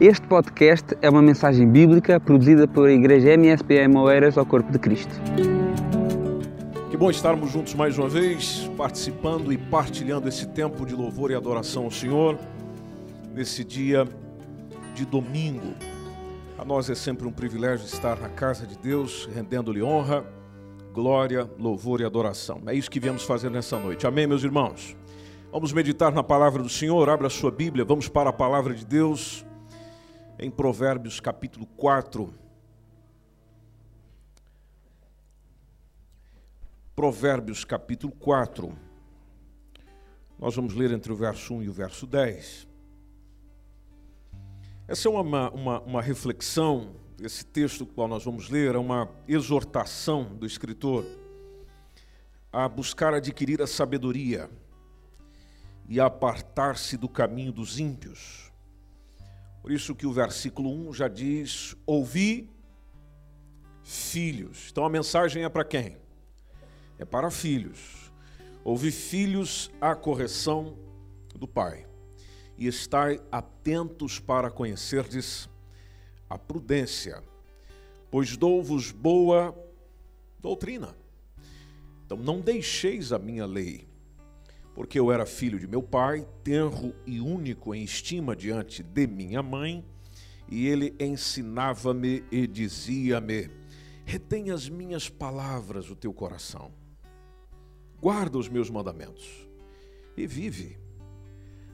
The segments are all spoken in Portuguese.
Este podcast é uma mensagem bíblica produzida pela Igreja MSPM Oeiras ao Corpo de Cristo. Que bom estarmos juntos mais uma vez, participando e partilhando esse tempo de louvor e adoração ao Senhor, nesse dia de domingo. A nós é sempre um privilégio estar na casa de Deus, rendendo-lhe honra, glória, louvor e adoração. É isso que viemos fazer nessa noite. Amém, meus irmãos? Vamos meditar na palavra do Senhor. Abra a sua Bíblia, vamos para a palavra de Deus em Provérbios capítulo 4. Provérbios capítulo 4. Nós vamos ler entre o verso 1 e o verso 10. Essa é uma, uma, uma reflexão, esse texto que nós vamos ler é uma exortação do escritor a buscar adquirir a sabedoria e a apartar-se do caminho dos ímpios por isso que o versículo 1 já diz: Ouvi, filhos. Então a mensagem é para quem? É para filhos. Ouvi, filhos, a correção do Pai. E estai atentos para conhecerdes a prudência, pois dou-vos boa doutrina. Então não deixeis a minha lei porque eu era filho de meu pai, tenro e único em estima diante de minha mãe, e ele ensinava-me e dizia-me: Retém as minhas palavras o teu coração, guarda os meus mandamentos e vive.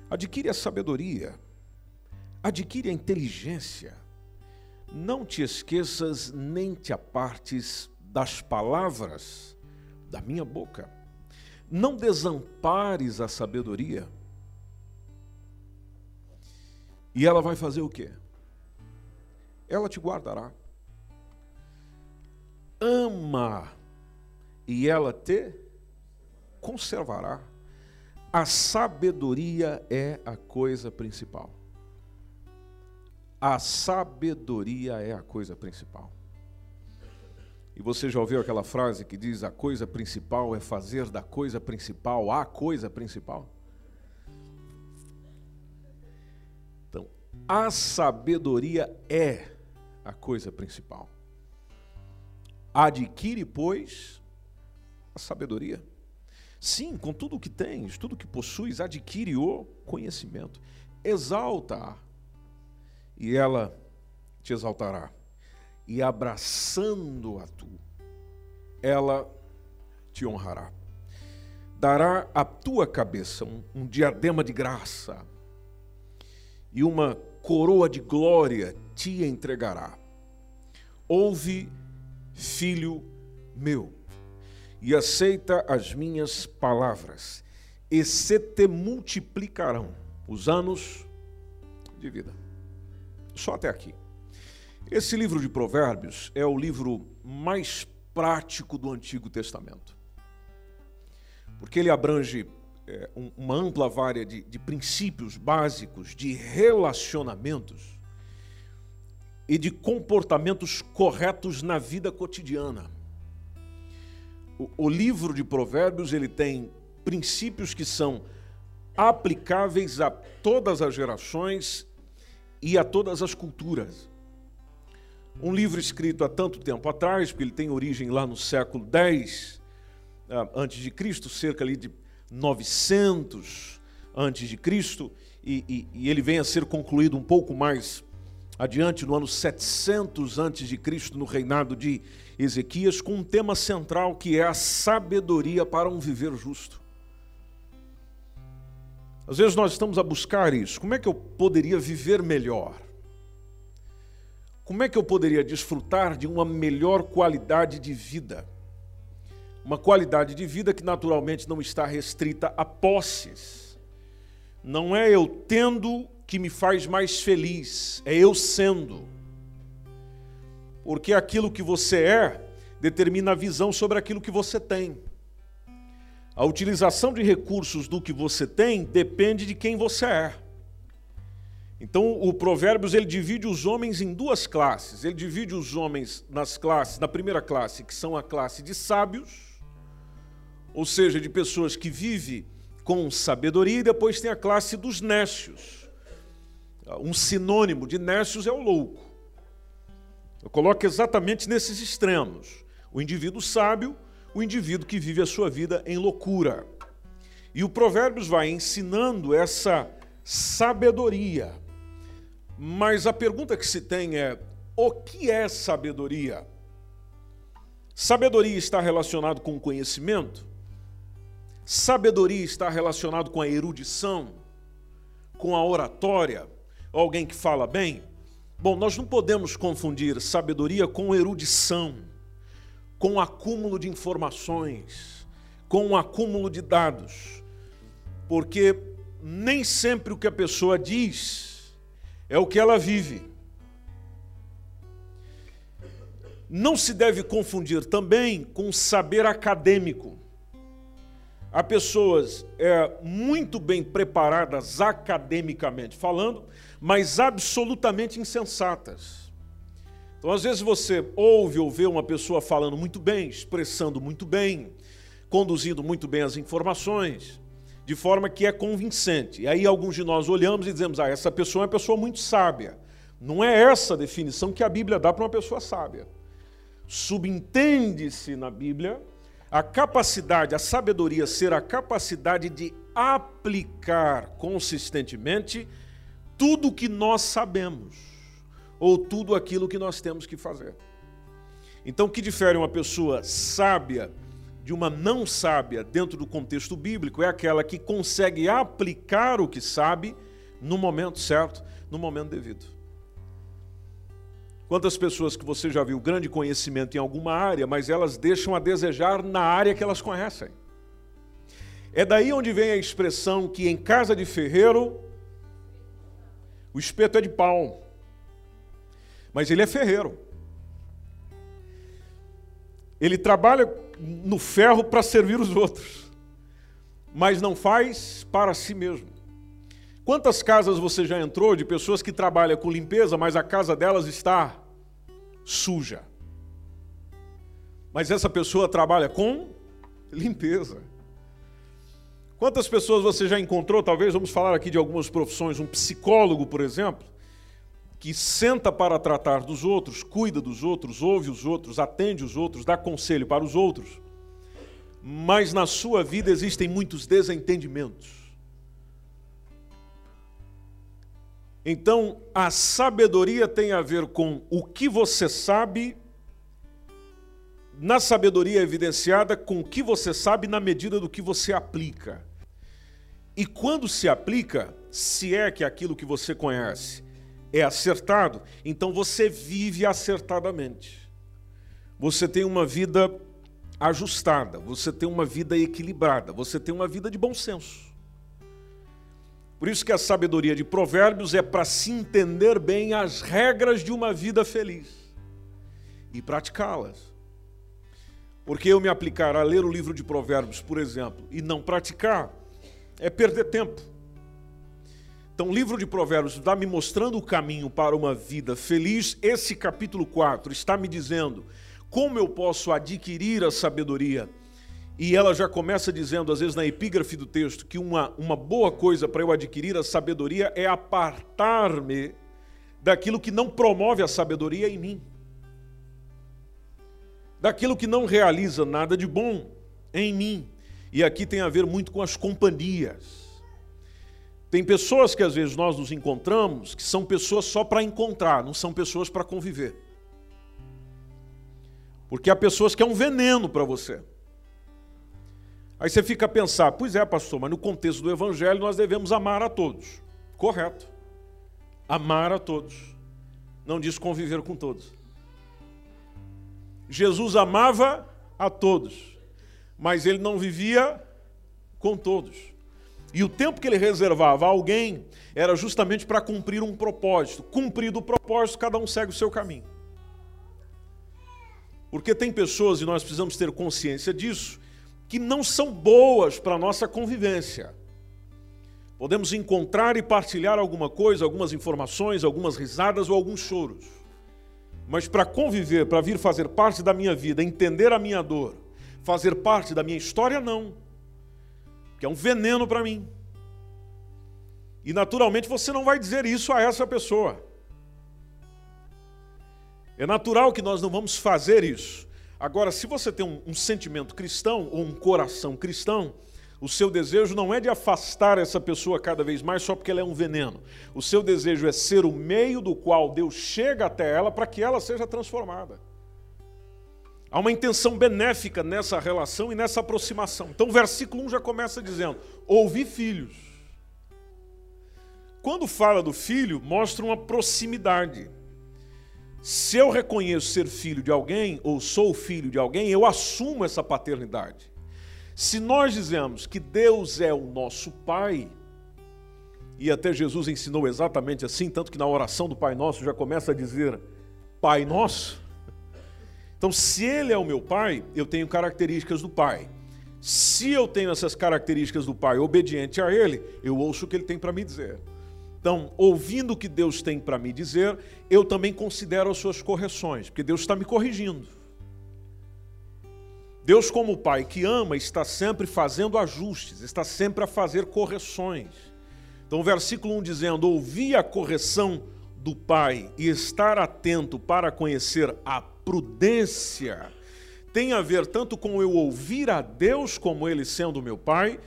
Adquire a sabedoria, adquire a inteligência. Não te esqueças nem te apartes das palavras da minha boca não desampares a sabedoria. E ela vai fazer o quê? Ela te guardará. Ama e ela te conservará. A sabedoria é a coisa principal. A sabedoria é a coisa principal. E você já ouviu aquela frase que diz: a coisa principal é fazer da coisa principal a coisa principal? Então, a sabedoria é a coisa principal. Adquire, pois, a sabedoria. Sim, com tudo o que tens, tudo que possuis, adquire o conhecimento. Exalta-a, e ela te exaltará e abraçando-a tu, ela te honrará. Dará à tua cabeça um, um diadema de graça e uma coroa de glória te entregará. Ouve, filho meu, e aceita as minhas palavras, e se te multiplicarão os anos de vida. Só até aqui. Esse livro de Provérbios é o livro mais prático do Antigo Testamento, porque ele abrange é, uma ampla vária de, de princípios básicos de relacionamentos e de comportamentos corretos na vida cotidiana. O, o livro de Provérbios ele tem princípios que são aplicáveis a todas as gerações e a todas as culturas um livro escrito há tanto tempo atrás, porque ele tem origem lá no século X ah, antes de Cristo, cerca ali de 900 antes de Cristo, e, e, e, ele vem a ser concluído um pouco mais adiante, no ano 700 antes de Cristo, no reinado de Ezequias, com um tema central que é a sabedoria para um viver justo. Às vezes nós estamos a buscar isso. Como é que eu poderia viver melhor? Como é que eu poderia desfrutar de uma melhor qualidade de vida? Uma qualidade de vida que naturalmente não está restrita a posses. Não é eu tendo que me faz mais feliz, é eu sendo. Porque aquilo que você é determina a visão sobre aquilo que você tem. A utilização de recursos do que você tem depende de quem você é. Então, o Provérbios ele divide os homens em duas classes. Ele divide os homens nas classes, na primeira classe, que são a classe de sábios, ou seja, de pessoas que vivem com sabedoria, e depois tem a classe dos nécios, Um sinônimo de Nércios é o louco. Eu coloco exatamente nesses extremos. O indivíduo sábio, o indivíduo que vive a sua vida em loucura. E o Provérbios vai ensinando essa sabedoria. Mas a pergunta que se tem é: o que é sabedoria? Sabedoria está relacionado com conhecimento? Sabedoria está relacionado com a erudição, com a oratória, alguém que fala bem? Bom, nós não podemos confundir sabedoria com erudição, com acúmulo de informações, com acúmulo de dados, porque nem sempre o que a pessoa diz é o que ela vive. Não se deve confundir também com saber acadêmico. Há pessoas é, muito bem preparadas academicamente falando, mas absolutamente insensatas. Então, às vezes, você ouve ou vê uma pessoa falando muito bem, expressando muito bem, conduzindo muito bem as informações, de forma que é convincente. E aí, alguns de nós olhamos e dizemos: ah, essa pessoa é uma pessoa muito sábia. Não é essa a definição que a Bíblia dá para uma pessoa sábia. Subentende-se na Bíblia a capacidade, a sabedoria ser a capacidade de aplicar consistentemente tudo o que nós sabemos, ou tudo aquilo que nós temos que fazer. Então, o que difere uma pessoa sábia de uma não sábia dentro do contexto bíblico é aquela que consegue aplicar o que sabe no momento certo, no momento devido. Quantas pessoas que você já viu grande conhecimento em alguma área, mas elas deixam a desejar na área que elas conhecem? É daí onde vem a expressão que em casa de ferreiro o espeto é de pau. Mas ele é ferreiro. Ele trabalha no ferro para servir os outros, mas não faz para si mesmo. Quantas casas você já entrou de pessoas que trabalham com limpeza, mas a casa delas está suja. Mas essa pessoa trabalha com limpeza. Quantas pessoas você já encontrou? Talvez vamos falar aqui de algumas profissões. Um psicólogo, por exemplo, que senta para tratar dos outros, cuida dos outros, ouve os outros, atende os outros, dá conselho para os outros. Mas na sua vida existem muitos desentendimentos. Então, a sabedoria tem a ver com o que você sabe, na sabedoria evidenciada com o que você sabe na medida do que você aplica. E quando se aplica, se é que aquilo que você conhece é acertado, então você vive acertadamente. Você tem uma vida ajustada, você tem uma vida equilibrada, você tem uma vida de bom senso. Por isso que a sabedoria de Provérbios é para se entender bem as regras de uma vida feliz e praticá-las. Porque eu me aplicar a ler o livro de Provérbios, por exemplo, e não praticar, é perder tempo. Então, o livro de Provérbios está me mostrando o caminho para uma vida feliz. Esse capítulo 4 está me dizendo como eu posso adquirir a sabedoria e ela já começa dizendo, às vezes na epígrafe do texto, que uma, uma boa coisa para eu adquirir a sabedoria é apartar-me daquilo que não promove a sabedoria em mim, daquilo que não realiza nada de bom em mim. E aqui tem a ver muito com as companhias. Tem pessoas que às vezes nós nos encontramos que são pessoas só para encontrar, não são pessoas para conviver. Porque há pessoas que é um veneno para você. Aí você fica a pensar, pois é, pastor, mas no contexto do evangelho nós devemos amar a todos. Correto. Amar a todos. Não diz conviver com todos. Jesus amava a todos, mas ele não vivia com todos. E o tempo que ele reservava a alguém era justamente para cumprir um propósito. Cumprido o propósito, cada um segue o seu caminho. Porque tem pessoas, e nós precisamos ter consciência disso, que não são boas para a nossa convivência. Podemos encontrar e partilhar alguma coisa, algumas informações, algumas risadas ou alguns choros. Mas para conviver, para vir fazer parte da minha vida, entender a minha dor, fazer parte da minha história, não. Que é um veneno para mim. E naturalmente você não vai dizer isso a essa pessoa. É natural que nós não vamos fazer isso. Agora, se você tem um, um, sentimento cristão ou um coração cristão, o seu desejo não é de afastar essa pessoa cada vez mais só porque ela é um veneno. O seu desejo é ser o meio do qual Deus chega até ela para que ela seja transformada. Há uma intenção benéfica nessa relação e nessa aproximação. Então, o versículo 1 já começa dizendo: Ouvi filhos. Quando fala do filho, mostra uma proximidade. Se eu reconheço ser filho de alguém, ou sou filho de alguém, eu assumo essa paternidade. Se nós dizemos que Deus é o nosso Pai, e até Jesus ensinou exatamente assim, tanto que na oração do Pai Nosso já começa a dizer Pai Nosso. Então, se Ele é o meu Pai, eu tenho características do Pai. Se eu tenho essas características do Pai obediente a Ele, eu ouço o que Ele tem para me dizer. Então, ouvindo o que Deus tem para me dizer, eu também considero as suas correções, porque Deus está me corrigindo. Deus, como Pai que ama, está sempre fazendo ajustes, está sempre a fazer correções. Então, o versículo 1 dizendo: Ouvir a correção do Pai e estar atento para conhecer a prudência, tem a ver tanto com eu ouvir a Deus como Ele sendo meu Pai,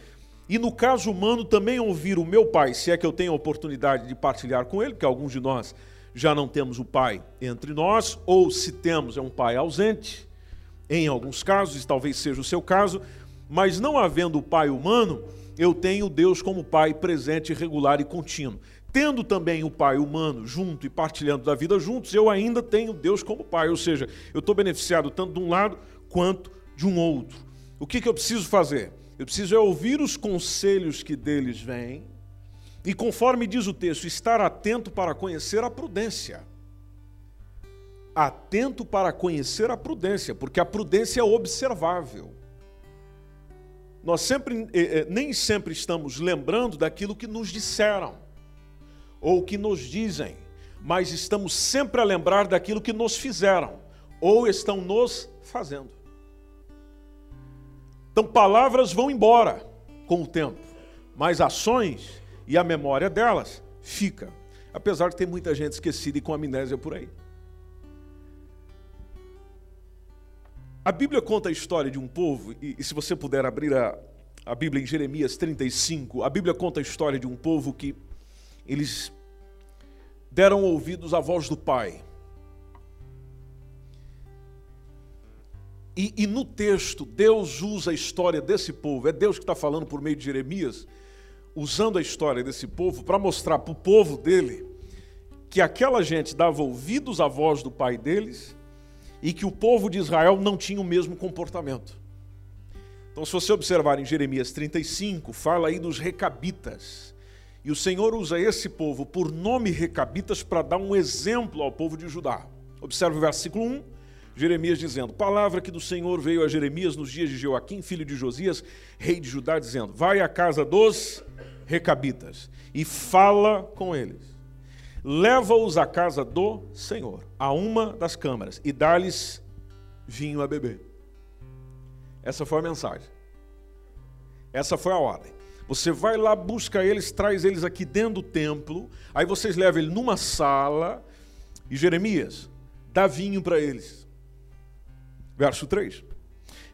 e no caso humano, também ouvir o meu pai, se é que eu tenho a oportunidade de partilhar com ele, porque alguns de nós já não temos o pai entre nós, ou se temos, é um pai ausente, em alguns casos, talvez seja o seu caso, mas não havendo o pai humano, eu tenho Deus como pai presente, regular e contínuo. Tendo também o pai humano junto e partilhando da vida juntos, eu ainda tenho Deus como pai, ou seja, eu estou beneficiado tanto de um lado quanto de um outro. O que, que eu preciso fazer? Eu preciso é ouvir os conselhos que deles vêm e, conforme diz o texto, estar atento para conhecer a prudência. Atento para conhecer a prudência, porque a prudência é observável. Nós sempre, eh, eh, nem sempre estamos lembrando daquilo que nos disseram ou que nos dizem, mas estamos sempre a lembrar daquilo que nos fizeram ou estão nos fazendo. Então, palavras vão embora com o tempo, mas ações e a memória delas fica. Apesar de ter muita gente esquecida e com amnésia por aí. A Bíblia conta a história de um povo, e, e se você puder abrir a, a Bíblia em Jeremias 35, a Bíblia conta a história de um povo que eles deram ouvidos à voz do Pai. E, e, no texto, Deus usa a história desse povo, é Deus que está falando por meio de Jeremias, usando a história desse povo para mostrar para o povo dele que aquela gente dava ouvidos à voz do pai deles e que o povo de Israel não tinha o mesmo comportamento. Então, se você observar em Jeremias 35, fala aí dos recabitas. E o Senhor usa esse povo por nome recabitas para dar um exemplo ao povo de Judá. Observe o versículo 1 Jeremias dizendo: Palavra que do Senhor veio a Jeremias nos dias de Joaquim, filho de Josias, rei de Judá, dizendo: Vai à casa dos recabitas e fala com eles. Leva-os à casa do Senhor, a uma das câmaras, e dá-lhes vinho a beber. Essa foi a mensagem. Essa foi a ordem. Você vai lá, busca eles, traz eles aqui dentro do templo, aí vocês levam ele numa sala, e Jeremias dá vinho para eles. Verso 3.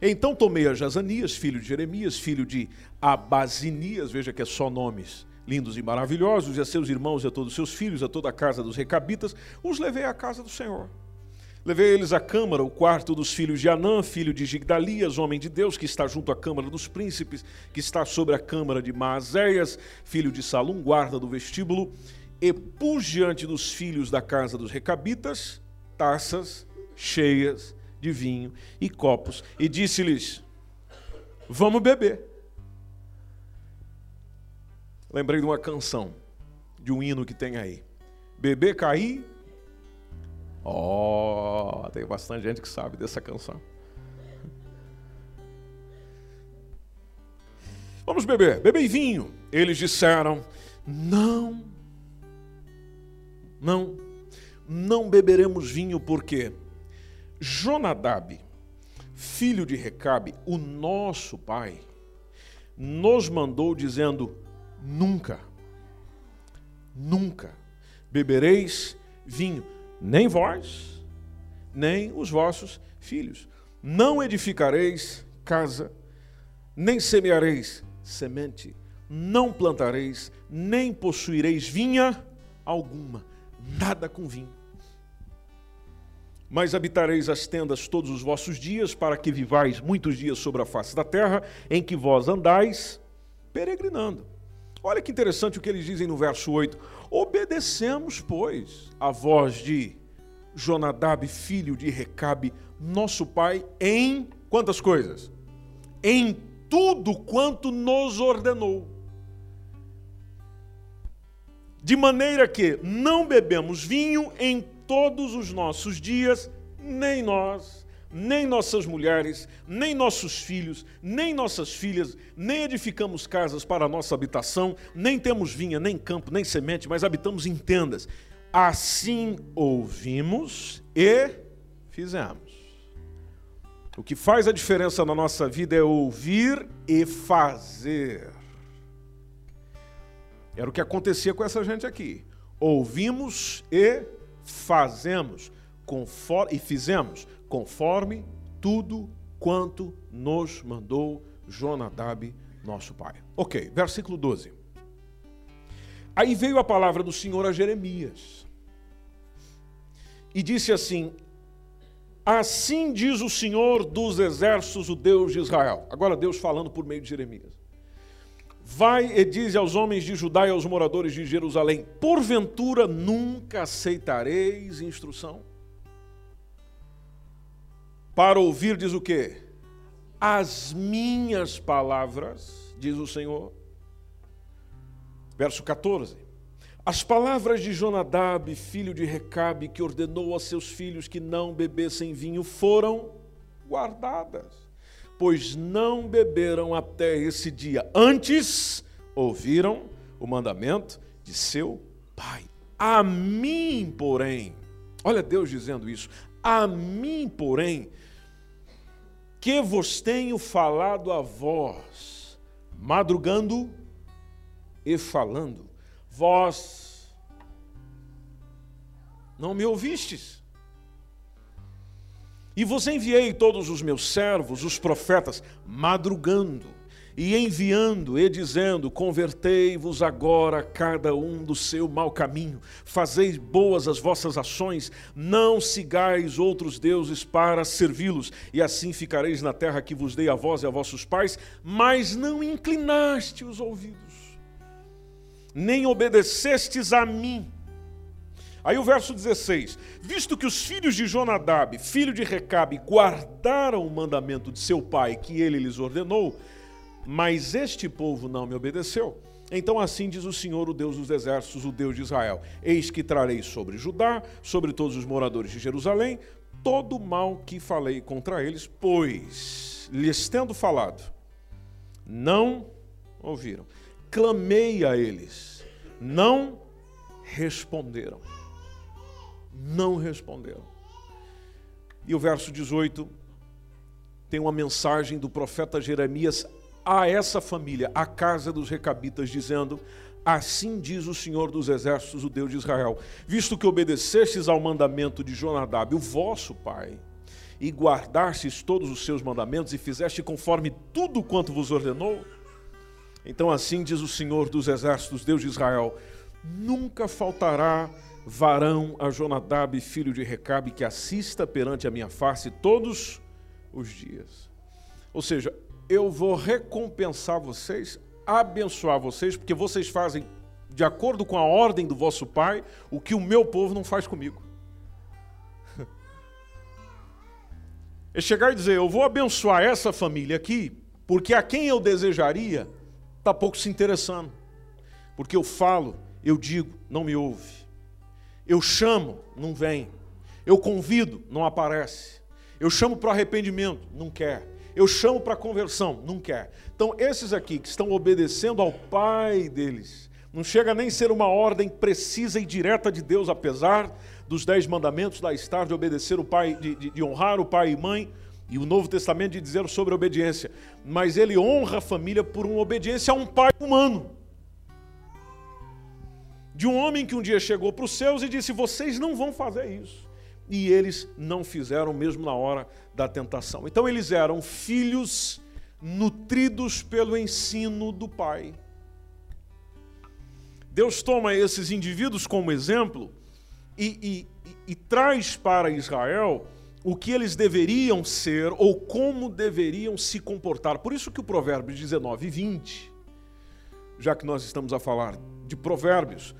Então tomei a Jazanias, filho de Jeremias, filho de Abazinias, veja que é só nomes lindos e maravilhosos, e a seus irmãos e a todos os seus filhos, a toda a casa dos recabitas, os levei à casa do Senhor. Levei eles à câmara, o quarto dos filhos de Anã, filho de Gigdalias, homem de Deus, que está junto à câmara dos príncipes, que está sobre a câmara de Maazéias, filho de Salum, guarda do vestíbulo, e pus diante dos filhos da casa dos recabitas taças cheias de vinho e copos, e disse-lhes: Vamos beber. Lembrei de uma canção, de um hino que tem aí. Beber, cair. Ó, oh, tem bastante gente que sabe dessa canção. Vamos beber, beber vinho. Eles disseram: Não, não, não beberemos vinho, porque Jonadab, filho de Recabe, o nosso pai, nos mandou dizendo: nunca. nunca bebereis vinho, nem vós, nem os vossos filhos. Não edificareis casa, nem semeareis semente, não plantareis, nem possuireis vinha alguma, nada com vinho. Mas habitareis as tendas todos os vossos dias, para que vivais muitos dias sobre a face da terra, em que vós andais peregrinando. Olha que interessante o que eles dizem no verso 8: Obedecemos, pois, a voz de Jonadab, filho de Recabe, nosso pai, em quantas coisas? Em tudo quanto nos ordenou. De maneira que não bebemos vinho em todos os nossos dias, nem nós, nem nossas mulheres, nem nossos filhos, nem nossas filhas, nem edificamos casas para a nossa habitação, nem temos vinha, nem campo, nem semente, mas habitamos em tendas. Assim ouvimos e fizemos. O que faz a diferença na nossa vida é ouvir e fazer. Era o que acontecia com essa gente aqui. Ouvimos e fazemos conforme, e fizemos conforme tudo quanto nos mandou Jonadab, nosso pai. Ok, versículo 12. Aí veio a palavra do Senhor a Jeremias e disse assim: Assim diz o Senhor dos exércitos, o Deus de Israel. Agora, Deus falando por meio de Jeremias. Vai e diz aos homens de Judá e aos moradores de Jerusalém: Porventura nunca aceitareis instrução? Para ouvir, diz o quê? As minhas palavras, diz o Senhor. Verso 14. As palavras de Jonadab, filho de Recabe, que ordenou a seus filhos que não bebessem vinho, foram guardadas pois não beberam até esse dia. Antes ouviram o mandamento de seu pai. A mim, porém, olha Deus dizendo isso, a mim, porém, que vos tenho falado a vós, madrugando e falando, vós não me ouvistes. E vos enviei todos os meus servos, os profetas, madrugando, e enviando e dizendo: Convertei-vos agora cada um do seu mau caminho, fazeis boas as vossas ações, não sigais outros deuses para servi-los, e assim ficareis na terra que vos dei a vós e a vossos pais, mas não inclinaste os ouvidos, nem obedecestes a mim. Aí o verso 16: Visto que os filhos de Jonadab, filho de Recabe, guardaram o mandamento de seu pai que ele lhes ordenou, mas este povo não me obedeceu. Então assim diz o Senhor, o Deus dos exércitos, o Deus de Israel: Eis que trarei sobre Judá, sobre todos os moradores de Jerusalém, todo o mal que falei contra eles, pois lhes tendo falado, não ouviram. Clamei a eles, não responderam não responderam. E o verso 18 tem uma mensagem do profeta Jeremias a essa família, a casa dos recabitas, dizendo: Assim diz o Senhor dos Exércitos, o Deus de Israel: Visto que obedecestes ao mandamento de Jonadab, o vosso pai, e guardastes todos os seus mandamentos e fizeste conforme tudo quanto vos ordenou, então assim diz o Senhor dos Exércitos, Deus de Israel: Nunca faltará varão a Jonadab, filho de Recabe, que assista perante a minha face todos os dias. Ou seja, eu vou recompensar vocês, abençoar vocês, porque vocês fazem, de acordo com a ordem do vosso pai, o que o meu povo não faz comigo. É chegar e dizer, eu vou abençoar essa família aqui, porque a quem eu desejaria está pouco se interessando. Porque eu falo, eu digo, não me ouve. Eu chamo, não vem. Eu convido, não aparece. Eu chamo para arrependimento, não quer. Eu chamo para conversão, não quer. Então, esses aqui que estão obedecendo ao Pai deles, não chega nem a ser uma ordem precisa e direta de Deus, apesar dos dez mandamentos lá estar de obedecer o Pai, de, de, de honrar o pai e mãe, e o Novo Testamento de dizer sobre obediência. Mas ele honra a família por uma obediência a um pai humano. de um homem que um dia chegou para os seus e disse: Vocês não vão fazer isso. E eles não fizeram, mesmo na hora da tentação. Então, eles eram filhos nutridos pelo ensino do Pai. Deus toma esses indivíduos como exemplo e, e, e, traz para Israel o que eles deveriam ser ou como deveriam se comportar. Por isso que o Provérbios 19 e 20, já que nós estamos a falar de provérbios,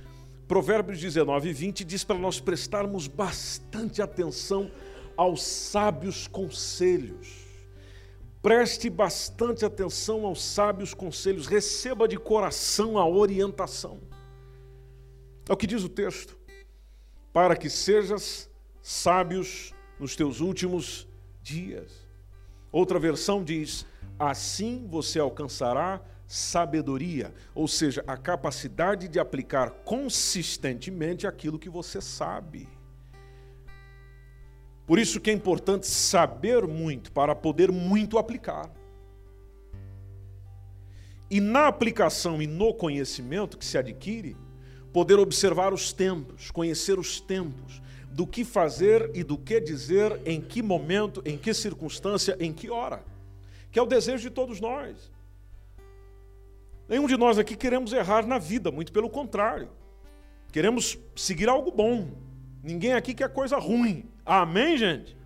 Provérbios 19 e 20 diz para nós prestarmos bastante atenção aos sábios conselhos. Preste bastante atenção aos sábios conselhos, receba de coração a orientação. É o que diz o texto. Para que sejas sábios nos teus últimos dias. Outra versão diz: assim você alcançará sabedoria, ou seja, a capacidade de aplicar consistentemente aquilo que você sabe. Por isso que é importante saber muito para poder muito aplicar. E na aplicação e no conhecimento que se adquire, poder observar os tempos, conhecer os tempos, do que fazer e do que dizer, em que momento, em que circunstância, em que hora, que é o desejo de todos nós. Nenhum de nós aqui queremos errar na vida, muito pelo contrário. Queremos seguir algo bom. Ninguém aqui quer coisa ruim. Amém, gente?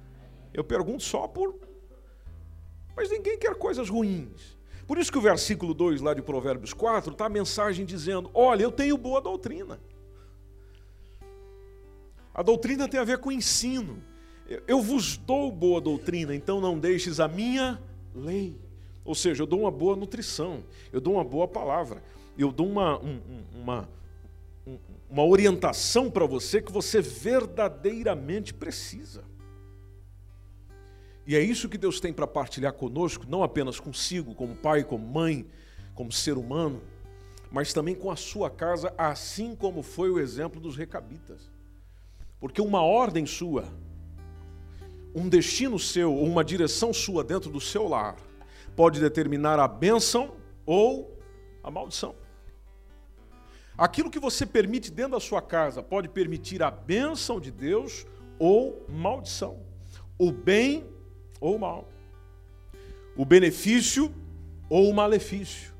Eu pergunto só por. Mas ninguém quer coisas ruins. Por isso que o versículo 2 lá de Provérbios 4 está a mensagem dizendo: Olha, eu tenho boa doutrina. A doutrina tem a ver com ensino. Eu vos dou boa doutrina, então não deixes a minha lei. Ou seja, eu dou uma boa nutrição, eu dou uma boa palavra, eu dou uma, um, uma, uma orientação para você que você verdadeiramente precisa. E é isso que Deus tem para partilhar conosco, não apenas consigo, como pai, como mãe, como ser humano, mas também com a sua casa, assim como foi o exemplo dos recabitas. Porque uma ordem sua, um destino seu, ou uma direção sua dentro do seu lar, pode determinar a bênção ou a maldição. Aquilo que você permite dentro da sua casa pode permitir a bênção de Deus ou maldição, o bem ou o mal, o benefício ou o malefício,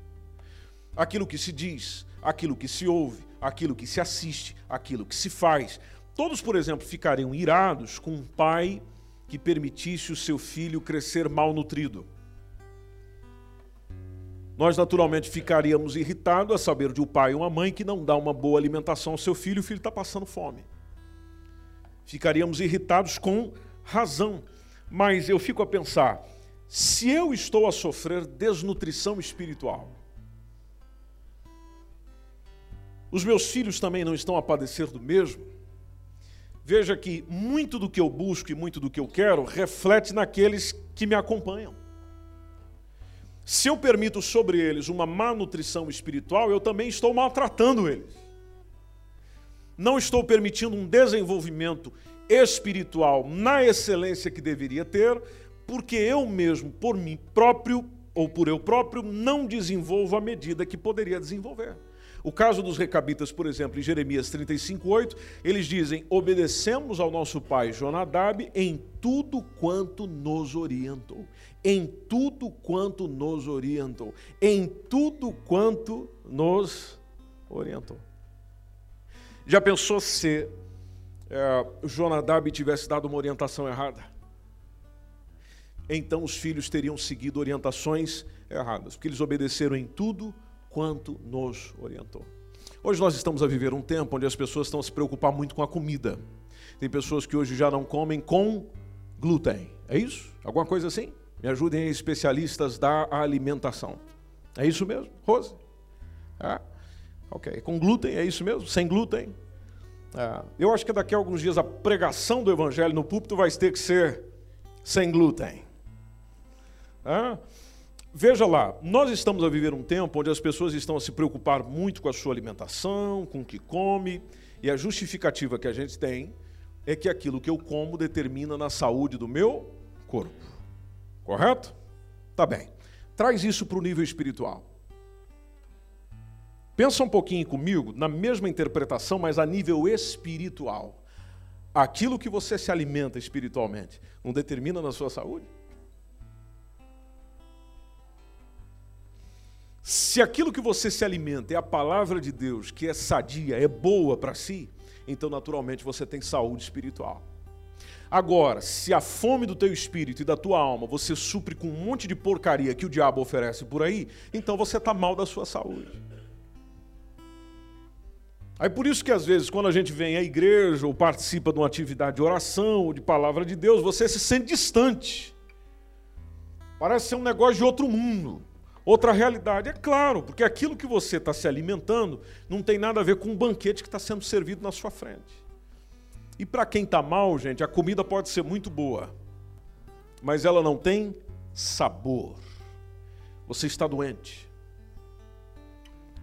aquilo que se diz, aquilo que se ouve, aquilo que se assiste, aquilo que se faz. Todos, por exemplo, ficariam irados com um pai que permitisse o seu filho crescer mal nutrido. Nós naturalmente ficaríamos irritados a saber de um pai ou uma mãe que não dá uma boa alimentação ao seu filho e o filho está passando fome. Ficaríamos irritados com razão. Mas eu fico a pensar: se eu estou a sofrer desnutrição espiritual, os meus filhos também não estão a padecer do mesmo? Veja que muito do que eu busco e muito do que eu quero reflete naqueles que me acompanham. Se eu permito sobre eles uma má nutrição espiritual, eu também estou maltratando eles. Não estou permitindo um desenvolvimento espiritual na excelência que deveria ter, porque eu mesmo, por mim próprio ou por eu próprio, não desenvolvo a medida que poderia desenvolver. O caso dos recabitas, por exemplo, em Jeremias 35:8, eles dizem: "Obedecemos ao nosso pai Jonadab em tudo quanto nos orientou. Em tudo quanto nos orientou. Em tudo quanto nos orientou." Já pensou se é, Jonadab tivesse dado uma orientação errada, então os filhos teriam seguido orientações erradas, porque eles obedeceram em tudo quanto nos orientou. Hoje nós estamos a viver um tempo onde as pessoas estão a se preocupar muito com a comida. Tem pessoas que hoje já não comem com glúten. É isso? Alguma coisa assim? Me ajudem especialistas da alimentação. É isso mesmo, Rose? É? Ok. Com glúten, é isso mesmo? Sem glúten? É, eu acho que daqui a alguns dias a pregação do evangelho no púlpito vai ter que ser sem glúten. É? Veja lá, nós estamos a viver um tempo onde as pessoas estão a se preocupar muito com a sua alimentação, com o que come, e a justificativa que a gente tem é que aquilo que eu como determina na saúde do meu corpo. Correto? Tá bem. Traz isso para o nível espiritual. Pensa um pouquinho comigo na mesma interpretação, mas a nível espiritual. Aquilo que você se alimenta espiritualmente não determina na sua saúde? Se aquilo que você se alimenta é a palavra de Deus, que é sadia, é boa para si, então naturalmente você tem saúde espiritual. Agora, se a fome do teu espírito e da tua alma você supre com um monte de porcaria que o diabo oferece por aí, então você está mal da sua saúde. Aí por isso que às vezes quando a gente vem à igreja ou participa de uma atividade de oração ou de palavra de Deus, você se sente distante. Parece ser um negócio de outro mundo, outra realidade. É claro, porque aquilo que você está se alimentando não tem nada a ver com um banquete que está sendo servido na sua frente. E para quem está mal, gente, a comida pode ser muito boa, mas ela não tem sabor. Você está doente.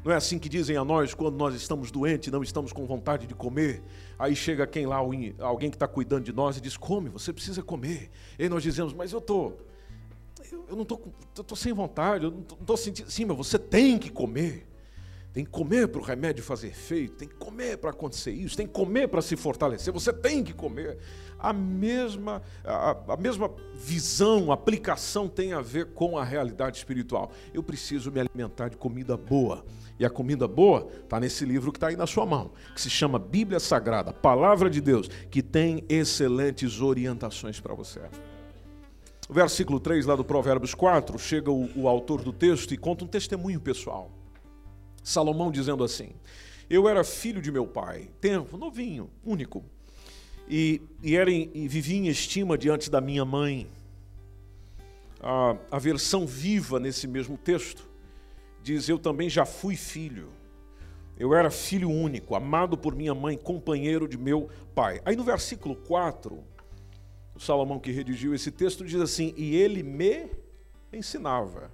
Não é assim que dizem a nós quando nós estamos doentes, não estamos com vontade de comer. Aí chega quem lá, alguém que está cuidando de nós e diz: come, você precisa comer. E nós dizemos: mas eu tô, eu não estou, tô sem vontade, eu não estou sentindo. Sim, mas você tem que comer. Tem que comer para o remédio fazer efeito, tem que comer para acontecer isso, tem que comer para se fortalecer, você tem que comer. A mesma, a, a mesma visão, aplicação tem a ver com a realidade espiritual. Eu preciso me alimentar de comida boa. E a comida boa está nesse livro que está aí na sua mão, que se chama Bíblia Sagrada, Palavra de Deus, que tem excelentes orientações para você. Versículo 3 lá do Provérbios 4, chega o, o autor do texto e conta um testemunho pessoal. Salomão dizendo assim: Eu era filho de meu pai, tempo, novinho, único, e, e, era em, e vivia em estima diante da minha mãe. A, a versão viva nesse mesmo texto diz: Eu também já fui filho. Eu era filho único, amado por minha mãe, companheiro de meu pai. Aí no versículo 4, o Salomão que redigiu esse texto diz assim: E ele me ensinava.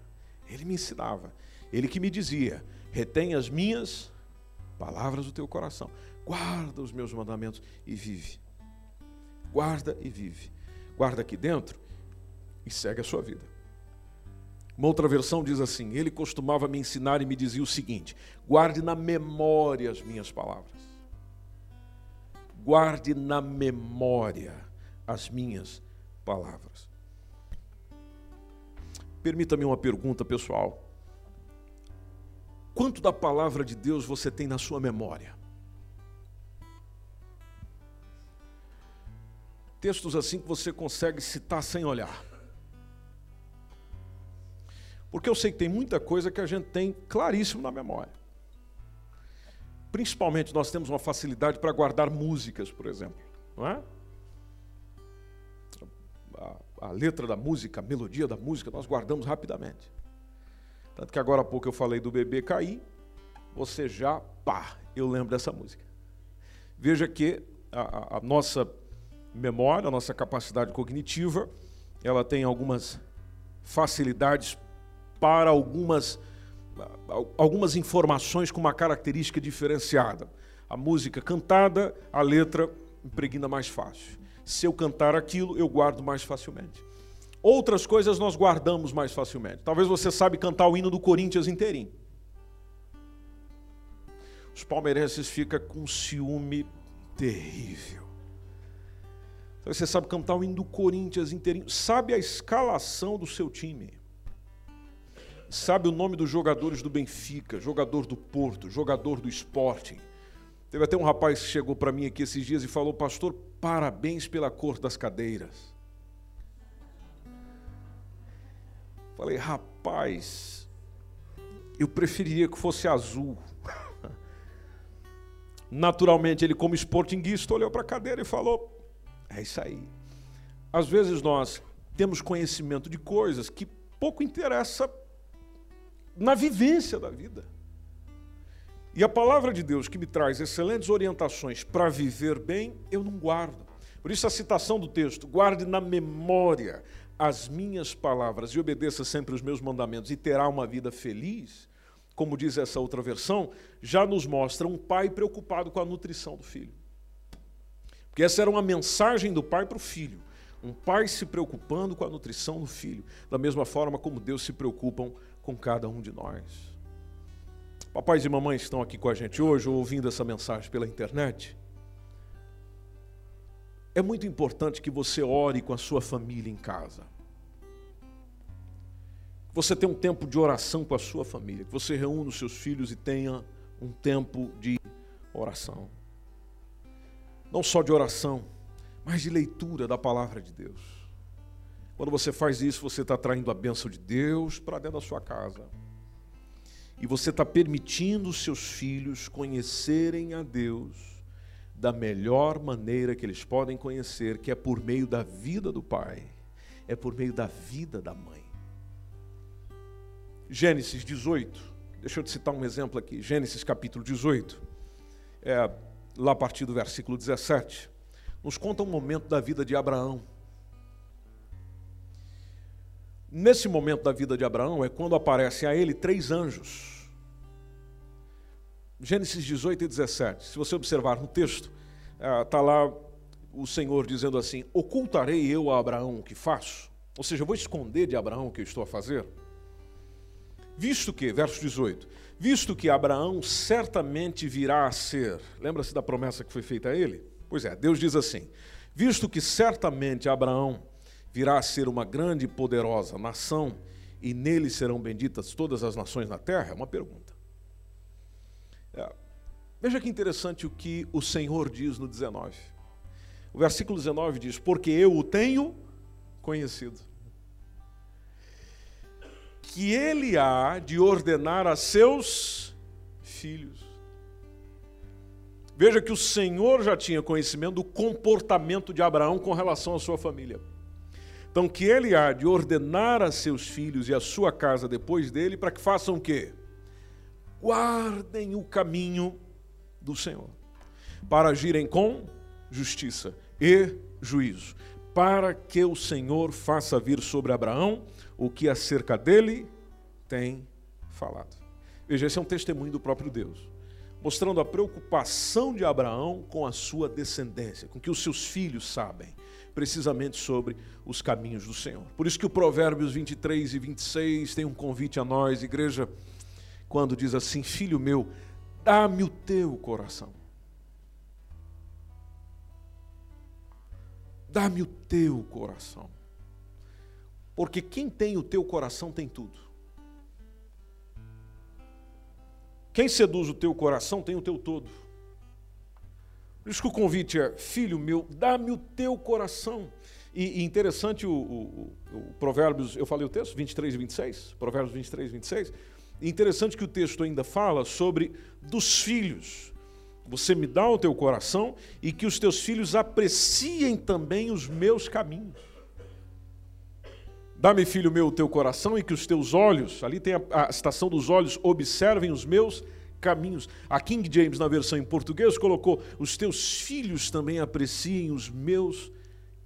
Ele me ensinava. Ele que me dizia: retém as minhas palavras do teu coração, guarda os meus mandamentos e vive. Guarda e vive. Guarda aqui dentro e segue a sua vida. Uma outra versão diz assim: Ele costumava me ensinar e me dizia o seguinte: guarde na memória as minhas palavras. Guarde na memória as minhas palavras. Permita-me uma pergunta pessoal. Quanto da palavra de Deus você tem na sua memória? Textos assim que você consegue citar sem olhar. Porque eu sei que tem muita coisa que a gente tem claríssimo na memória. Principalmente nós temos uma facilidade para guardar músicas, por exemplo, não é? A, a letra da música, a melodia da música, nós guardamos rapidamente. Tanto que agora há pouco eu falei do bebê cair, você já, pá, eu lembro dessa música. Veja que a, a nossa memória, a nossa capacidade cognitiva, ela tem algumas facilidades para algumas, algumas informações com uma característica diferenciada. A música cantada, a letra impregna mais fácil. Se eu cantar aquilo, eu guardo mais facilmente. Outras coisas nós guardamos mais facilmente. Talvez você sabe cantar o hino do Corinthians inteirinho. Os palmeirenses ficam com um ciúme terrível. Talvez você sabe cantar o hino do Corinthians inteirinho. Sabe a escalação do seu time. Sabe o nome dos jogadores do Benfica, jogador do Porto, jogador do Sporting. Teve até um rapaz que chegou para mim aqui esses dias e falou: Pastor, parabéns pela cor das cadeiras. Falei, rapaz, eu preferiria que fosse azul. Naturalmente, ele, como esportinguista, olhou para a cadeira e falou: É isso aí. Às vezes nós temos conhecimento de coisas que pouco interessa na vivência da vida. E a palavra de Deus que me traz excelentes orientações para viver bem, eu não guardo. Por isso a citação do texto, guarde na memória as minhas palavras e obedeça sempre os meus mandamentos e terá uma vida feliz, como diz essa outra versão, já nos mostra um pai preocupado com a nutrição do filho. Porque essa era uma mensagem do pai para o filho. Um pai se preocupando com a nutrição do filho, da mesma forma como Deus se preocupa com cada um de nós. Papais e mamães estão aqui com a gente hoje, ouvindo essa mensagem pela internet. É muito importante que você ore com a sua família em casa. Que você tenha um tempo de oração com a sua família. Que você reúna os seus filhos e tenha um tempo de oração. Não só de oração, mas de leitura da palavra de Deus. Quando você faz isso, você está traindo a bênção de Deus para dentro da sua casa. E você está permitindo os seus filhos conhecerem a Deus da melhor maneira que eles podem conhecer, que é por meio da vida do pai, é por meio da vida da mãe. Gênesis 18, deixa eu te citar um exemplo aqui. Gênesis capítulo 18, é, lá a partir do versículo 17, nos conta um momento da vida de Abraão. Nesse momento da vida de Abraão é quando aparecem a ele três anjos Gênesis 18 e 17. Se você observar no texto, está ah, lá o Senhor dizendo assim: Ocultarei eu a Abraão o que faço? Ou seja, vou esconder de Abraão o que eu estou a fazer? Visto que, verso 18, visto que Abraão certamente virá a ser, lembra-se da promessa que foi feita a ele? Pois é, Deus diz assim: visto que certamente Abraão virá a ser uma grande e poderosa nação, e nele serão benditas todas as nações na terra? É uma pergunta. É. Veja que interessante o que o Senhor diz no 19. O versículo 19 diz: Porque eu o tenho conhecido. Que ele há de ordenar a seus filhos. Veja que o Senhor já tinha conhecimento do comportamento de Abraão com relação à sua família. Então, que ele há de ordenar a seus filhos e a sua casa depois dele para que façam o quê? guardem o caminho do Senhor, para agirem com justiça e juízo, para que o Senhor faça vir sobre Abraão o que acerca dele tem falado. Veja, esse é um testemunho do próprio Deus, mostrando a preocupação de Abraão com a sua descendência, com que os seus filhos sabem precisamente sobre os caminhos do Senhor. Por isso que o Provérbios 23 e 26 tem um convite a nós, igreja, quando diz assim: Filho meu, dá-me o teu coração. Dá-me o teu coração. Porque quem tem o teu coração tem tudo. Quem seduz o teu coração tem o teu todo. Por isso que o convite é: Filho meu, dá-me o teu coração. E, e interessante o, o, o, Provérbios, eu falei o texto, 23 e 26, Provérbios 23 e 26, interessante que o texto ainda fala sobre dos filhos. Você me dá o teu coração e que os teus filhos apreciem também os meus caminhos. Dá-me, filho meu, o teu coração e que os teus olhos, ali tem a, a estação dos olhos, observem os meus caminhos. A King James, na versão em português, colocou: os teus filhos também apreciem os meus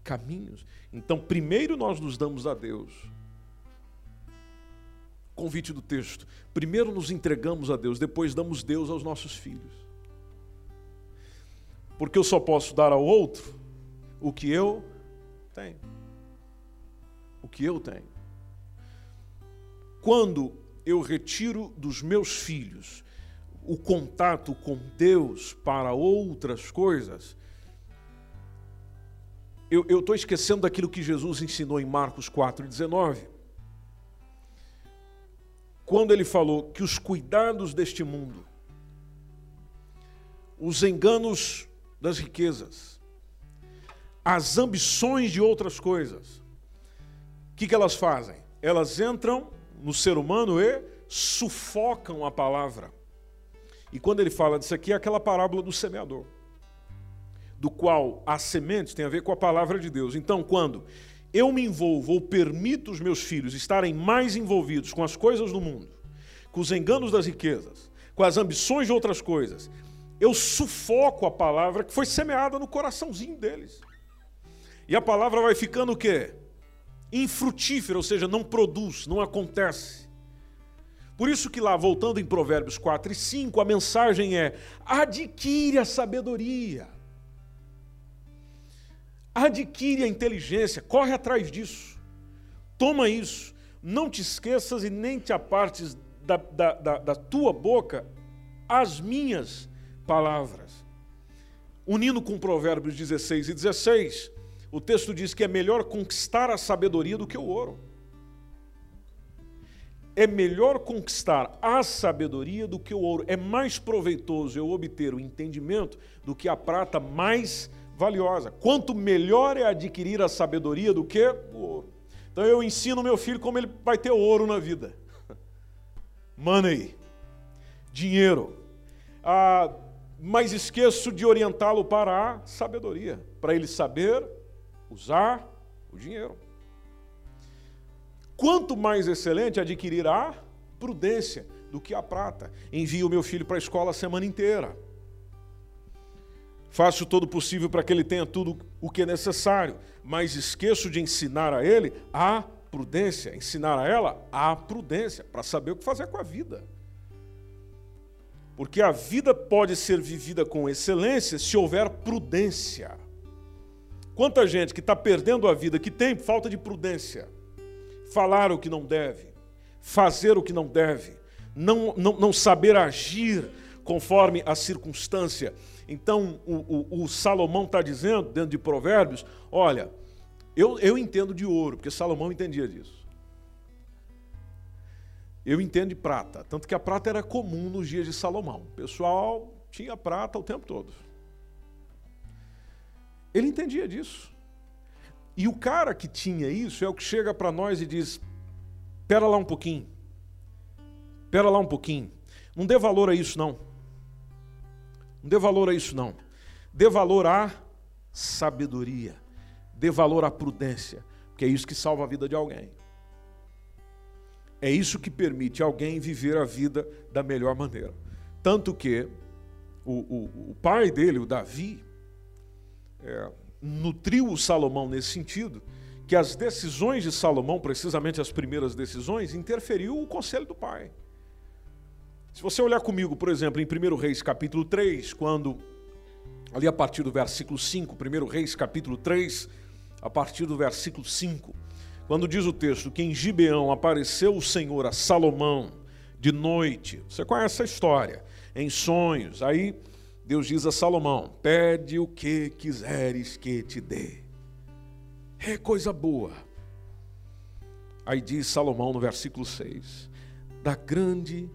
caminhos. Então, primeiro nós nos damos a Deus convite do texto. Primeiro nos entregamos a Deus, depois damos Deus aos nossos filhos. Porque eu só posso dar ao outro o que eu tenho. O que eu tenho. Quando eu retiro dos meus filhos o contato com Deus para outras coisas, eu estou esquecendo daquilo que Jesus ensinou em Marcos 4,19 quando ele falou que os cuidados deste mundo, os enganos das riquezas, as ambições de outras coisas, o que, que elas fazem? Elas entram no ser humano e sufocam a palavra. E quando ele fala disso aqui, é aquela parábola do semeador, do qual as sementes tem a ver com a palavra de Deus. Então, quando eu me envolvo ou permito os meus filhos estarem mais envolvidos com as coisas do mundo, com os enganos das riquezas, com as ambições de outras coisas, eu sufoco a palavra que foi semeada no coraçãozinho deles. E a palavra vai ficando o quê? Infrutífera, ou seja, não produz, não acontece. Por isso que lá, voltando em Provérbios 4 e 5, a mensagem é: adquire a sabedoria adquire a inteligência, corre atrás disso. Toma isso. Não te esqueças e nem te apartes da, da, da, da tua boca as minhas palavras. Unindo com Provérbios 16 e 16, o texto diz que é melhor conquistar a sabedoria do que o ouro. É melhor conquistar a sabedoria do que o ouro. É mais proveitoso eu obter o entendimento do que a prata mais valiosa. Quanto melhor é adquirir a sabedoria do que o ouro. Então eu ensino meu filho como ele vai ter ouro na vida. Money, dinheiro. Ah, mas esqueço de orientá-lo para a sabedoria, para ele saber usar o dinheiro. Quanto mais excelente adquirir a prudência do que a prata. Envio meu filho para a escola a semana inteira. Faço todo o possível para que ele tenha tudo o que é necessário, mas esqueço de ensinar a ele a prudência, ensinar a ela a prudência, para saber o que fazer com a vida. Porque a vida pode ser vivida com excelência se houver prudência. Quanta gente que está perdendo a vida que tem falta de prudência. Falar o que não deve, fazer o que não deve, não, não, não saber agir conforme a circunstância. Então, o, o, o Salomão está dizendo, dentro de Provérbios: olha, eu, eu entendo de ouro, porque Salomão entendia disso. Eu entendo de prata, tanto que a prata era comum nos dias de Salomão. O pessoal tinha prata o tempo todo. Ele entendia disso. E o cara que tinha isso é o que chega para nós e diz: Pera lá um pouquinho. Pera lá um pouquinho. Não dê valor a isso, não. Não dê valor a isso, não. Dê valor à sabedoria. Dê valor à prudência. Porque é isso que salva a vida de alguém. É isso que permite alguém viver a vida da melhor maneira. Tanto que o, o, o pai dele, o Davi, é, nutriu o Salomão nesse sentido, que as decisões de Salomão, precisamente as primeiras decisões, interferiu o conselho do pai. Se você olhar comigo, por exemplo, em 1 Reis capítulo 3, quando, ali a partir do versículo 5, 1 Reis capítulo 3, a partir do versículo 5, quando diz o texto que em Gibeão apareceu o Senhor a Salomão de noite, você conhece a história, em sonhos, aí Deus diz a Salomão: pede o que quiseres que te dê. É coisa boa. Aí diz Salomão no versículo 6: da grande,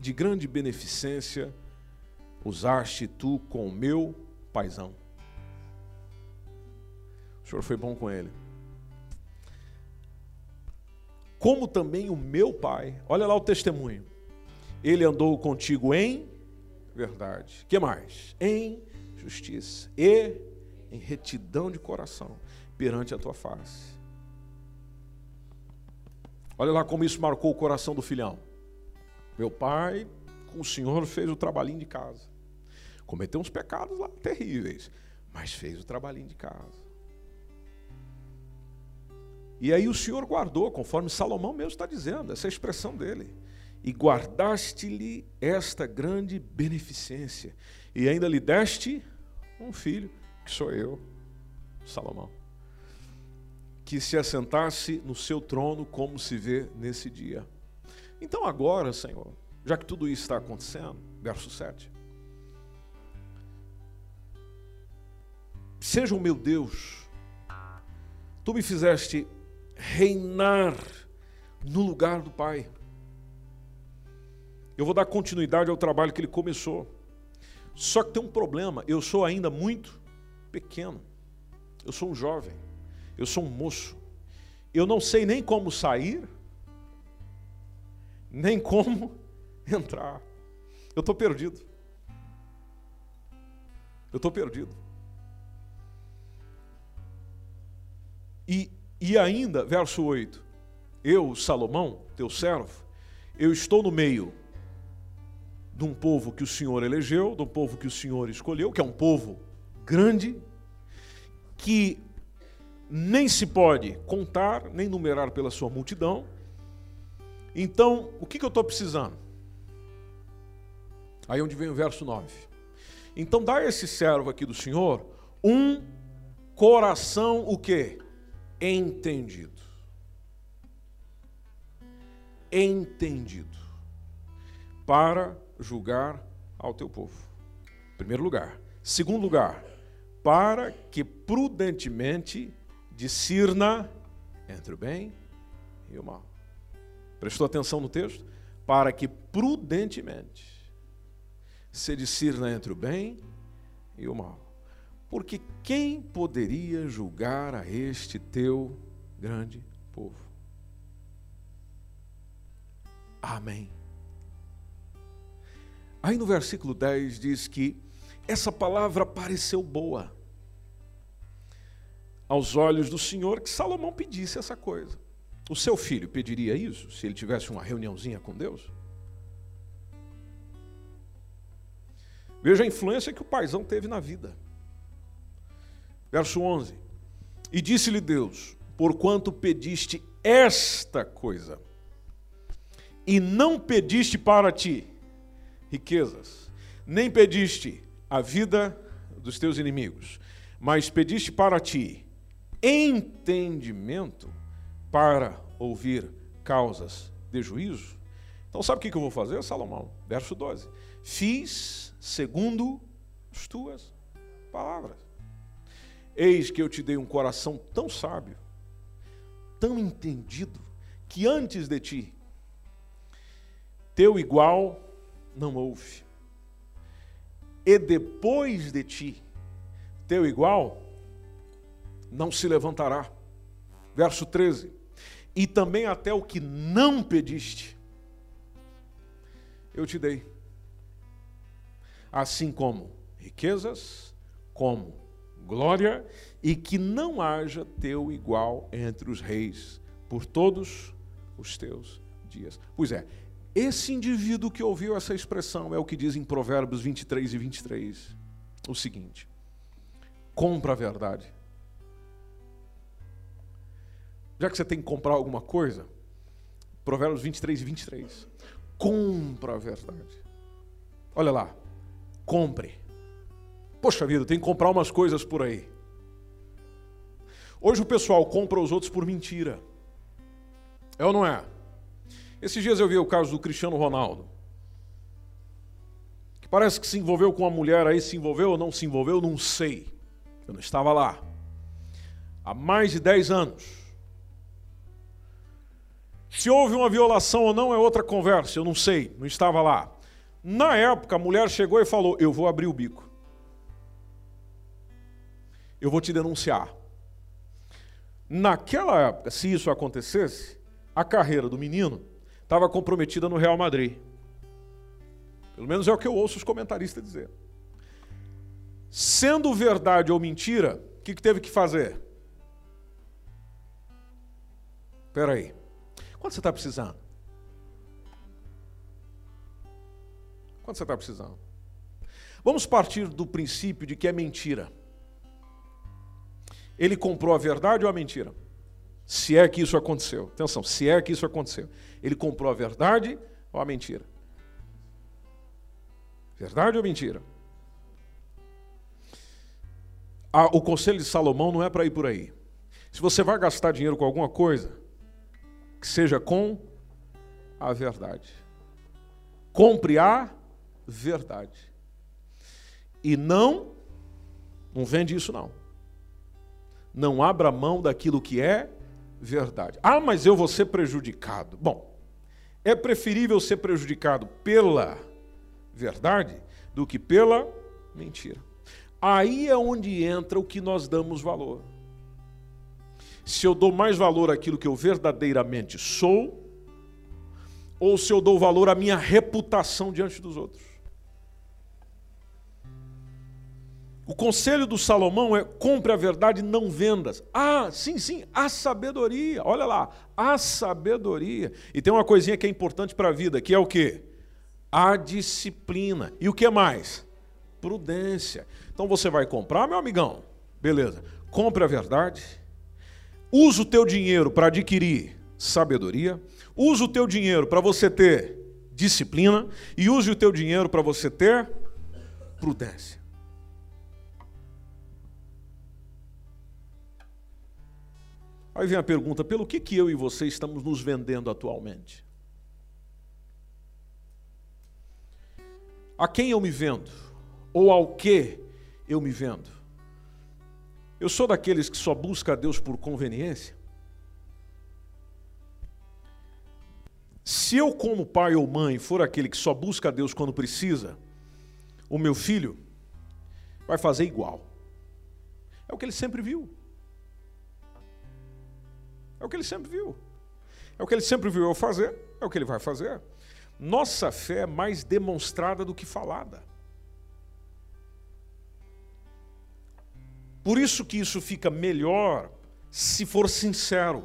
de grande beneficência usaste tu com o meu paizão. O Senhor foi bom com ele como também o meu Pai. Olha lá o testemunho. Ele andou contigo em verdade. Que mais? Em justiça e em retidão de coração perante a tua face. Olha lá como isso marcou o coração do filhão. Meu pai, com o Senhor, fez o trabalhinho de casa. Cometeu uns pecados lá terríveis, mas fez o trabalhinho de casa. E aí o Senhor guardou, conforme Salomão mesmo está dizendo, essa é expressão dele. E guardaste-lhe esta grande beneficência, e ainda lhe deste um filho, que sou eu, Salomão, que se assentasse no seu trono, como se vê nesse dia. Então agora, Senhor, já que tudo isso está acontecendo, verso 7. Seja o meu Deus, tu me fizeste reinar no lugar do Pai. Eu vou dar continuidade ao trabalho que ele começou. Só que tem um problema, eu sou ainda muito pequeno. Eu sou um jovem. Eu sou um moço. Eu não sei nem como sair, nem como entrar. Eu estou perdido. Eu estou perdido. E e ainda, verso 8: Eu, Salomão, teu servo, eu estou no meio de um povo que o Senhor elegeu, um povo que o Senhor escolheu, que é um povo grande, que nem se pode contar, nem numerar pela sua multidão. Então, o que, que eu estou precisando? Aí é onde vem o verso 9. Então dá a esse servo aqui do Senhor um coração o quê? entendido. entendido para julgar ao teu povo. Primeiro lugar. Segundo lugar, para que prudentemente discirna entre o bem e o mal. Prestou atenção no texto? Para que prudentemente se discirna entre o bem e o mal. Porque quem poderia julgar a este teu grande povo? Amém. Aí no versículo 10 diz que essa palavra pareceu boa aos olhos do Senhor que Salomão pedisse essa coisa. O seu filho pediria isso se ele tivesse uma reuniãozinha com Deus? Veja a influência que o paizão teve na vida. Verso 11: E disse-lhe Deus: Porquanto pediste esta coisa, e não pediste para ti riquezas, nem pediste a vida dos teus inimigos, mas pediste para ti entendimento para ouvir causas de juízo. Então, sabe o que eu vou fazer, Salomão? Verso 12: Fiz segundo as tuas palavras. Eis que eu te dei um coração tão sábio, tão entendido, que antes de ti, teu igual não houve. E depois de ti, teu igual não se levantará. Verso 13. E também até o que não pediste, eu te dei. Assim como riquezas, como glória, e que não haja teu igual entre os reis por todos os teus dias. Pois é, esse indivíduo que ouviu essa expressão é o que diz em Provérbios 23 e 23 o seguinte: compra a verdade já que você tem que comprar alguma coisa, Provérbios 23 e 23. Compra a verdade. Olha lá, compre. Poxa vida, tem que comprar umas coisas por aí. Hoje o pessoal compra os outros por mentira. É ou não é? Esses dias eu vi o caso do Cristiano Ronaldo. Que parece que se envolveu com uma mulher aí, se envolveu ou não se envolveu, não sei. Eu não estava lá. Há mais de 10 anos. Se houve uma violação ou não é outra conversa, eu não sei, não estava lá. Na época, a mulher chegou e falou: Eu vou abrir o bico. Eu vou te denunciar. Naquela época, se isso acontecesse, a carreira do menino estava comprometida no Real Madrid. Pelo menos é o que eu ouço os comentaristas dizer. Sendo verdade ou mentira, o que, que teve que fazer? Espera aí. Quanto você está precisando? Quanto você está precisando? Vamos partir do princípio de que é mentira. Ele comprou a verdade ou a mentira? Se é que isso aconteceu. Atenção, se é que isso aconteceu. Ele comprou a verdade ou a mentira? Verdade ou mentira? Ah, o conselho de Salomão não é para ir por aí. Se você vai gastar dinheiro com alguma coisa, que seja com a verdade. Compre a verdade. E não, não vende isso não. Não abra mão daquilo que é verdade. Ah, mas eu vou ser prejudicado. Bom, é preferível ser prejudicado pela verdade do que pela mentira. Aí é onde entra o que nós damos valor se eu dou mais valor àquilo que eu verdadeiramente sou, ou se eu dou valor à minha reputação diante dos outros. O conselho do Salomão é: compre a verdade, não vendas. Ah, sim, sim, a sabedoria. Olha lá, a sabedoria. E tem uma coisinha que é importante para a vida, que é o quê? A disciplina. E o que mais? Prudência. Então você vai comprar, meu amigão? Beleza. Compre a verdade Usa o teu dinheiro para adquirir sabedoria, usa o teu dinheiro para você ter disciplina e use o teu dinheiro para você ter prudência. Aí vem a pergunta: pelo que, que eu e você estamos nos vendendo atualmente? A quem eu me vendo? Ou ao que eu me vendo? Eu sou daqueles que só busca a Deus por conveniência? Se eu, como pai ou mãe, for aquele que só busca a Deus quando precisa, o meu filho vai fazer igual. É o que ele sempre viu. É o que ele sempre viu. É o que ele sempre viu eu fazer, é o que ele vai fazer. Nossa fé é mais demonstrada do que falada. Por isso que isso fica melhor se for sincero.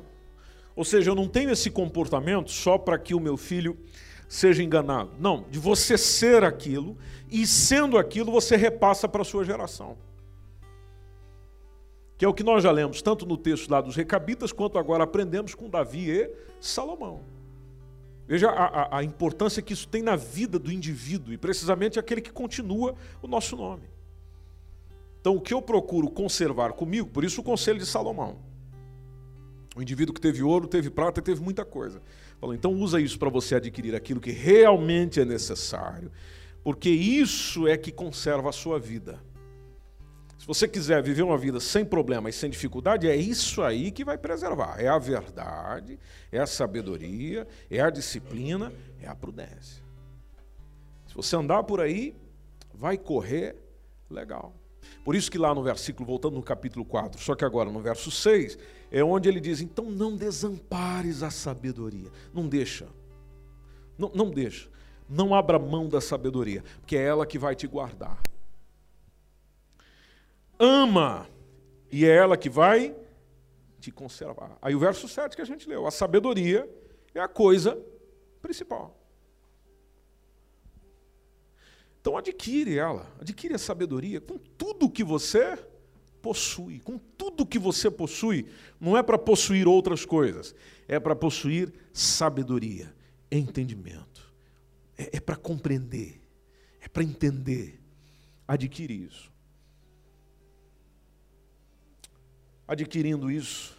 Ou seja, eu não tenho esse comportamento só para que o meu filho seja enganado. Não, de você ser aquilo e sendo aquilo você repassa para a sua geração. Que é o que nós já lemos tanto no texto lá dos recabitas quanto agora aprendemos com Davi e Salomão. Veja a, a, a importância que isso tem na vida do indivíduo e precisamente aquele que continua o nosso nome. Então, o que eu procuro conservar comigo, por isso o conselho de Salomão. O indivíduo que teve ouro, teve prata e teve muita coisa. Falou, então usa isso para você adquirir aquilo que realmente é necessário, porque isso é que conserva a sua vida. Se você quiser viver uma vida sem problema e sem dificuldade, é isso aí que vai preservar. É a verdade, é a sabedoria, é a disciplina, é a prudência. Se você andar por aí, vai correr legal. Por isso que lá no versículo, voltando no capítulo 4, só que agora no verso 6, é onde ele diz: então não desampares a sabedoria. Não deixa. Não, não deixa. Não abra mão da sabedoria, porque é ela que vai te guardar ama, e é ela que vai te conservar. Aí o verso 7 que a gente leu: a sabedoria é a coisa principal. Então adquire ela, adquire a sabedoria com tudo que você possui, com tudo que você possui, não é para possuir outras coisas, é para possuir sabedoria, entendimento, é, é para compreender, é para entender. Adquire isso. Adquirindo isso,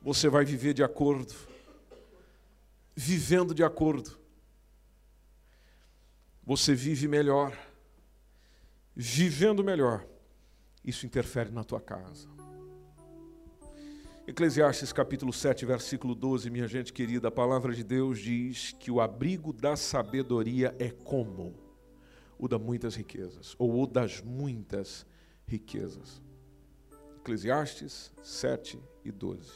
você vai viver de acordo, vivendo de acordo. Você vive melhor, vivendo melhor. Isso interfere na tua casa. Eclesiastes capítulo 7, versículo 12, minha gente querida, a palavra de Deus diz que o abrigo da sabedoria é como o das muitas riquezas, ou o das muitas riquezas. Eclesiastes 7 e 12.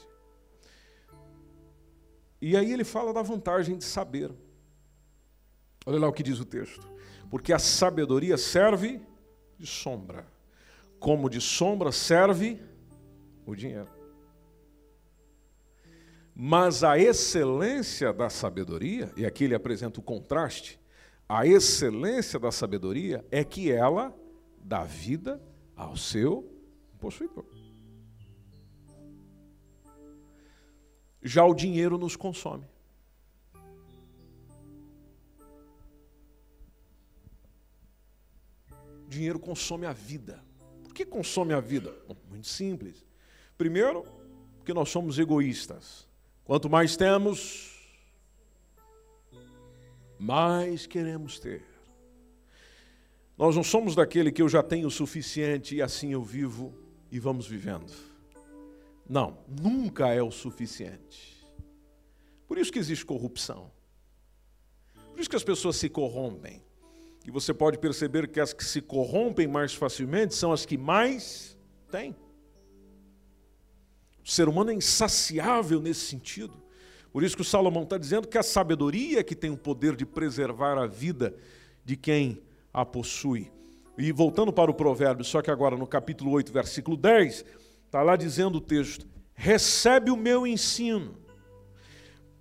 E aí ele fala da vantagem de saber. Olha lá o que diz o texto. Porque a sabedoria serve de sombra, como de sombra serve o dinheiro. Mas a excelência da sabedoria, e aqui ele apresenta o contraste, a excelência da sabedoria é que ela dá vida ao seu possuidor. Já o dinheiro nos consome. O dinheiro consome a vida. Por que consome a vida? Bom, muito simples. Primeiro, porque nós somos egoístas. Quanto mais temos, mais queremos ter. Nós não somos daquele que eu já tenho o suficiente e assim eu vivo e vamos vivendo. Não, nunca é o suficiente. Por isso que existe corrupção. Por isso que as pessoas se corrompem. E você pode perceber que as que se corrompem mais facilmente são as que mais têm. O ser humano é insaciável nesse sentido. Por isso que o Salomão está dizendo que a sabedoria é que tem o poder de preservar a vida de quem a possui. E voltando para o provérbio, só que agora no capítulo 8, versículo 10, Está lá dizendo o texto: recebe o meu ensino,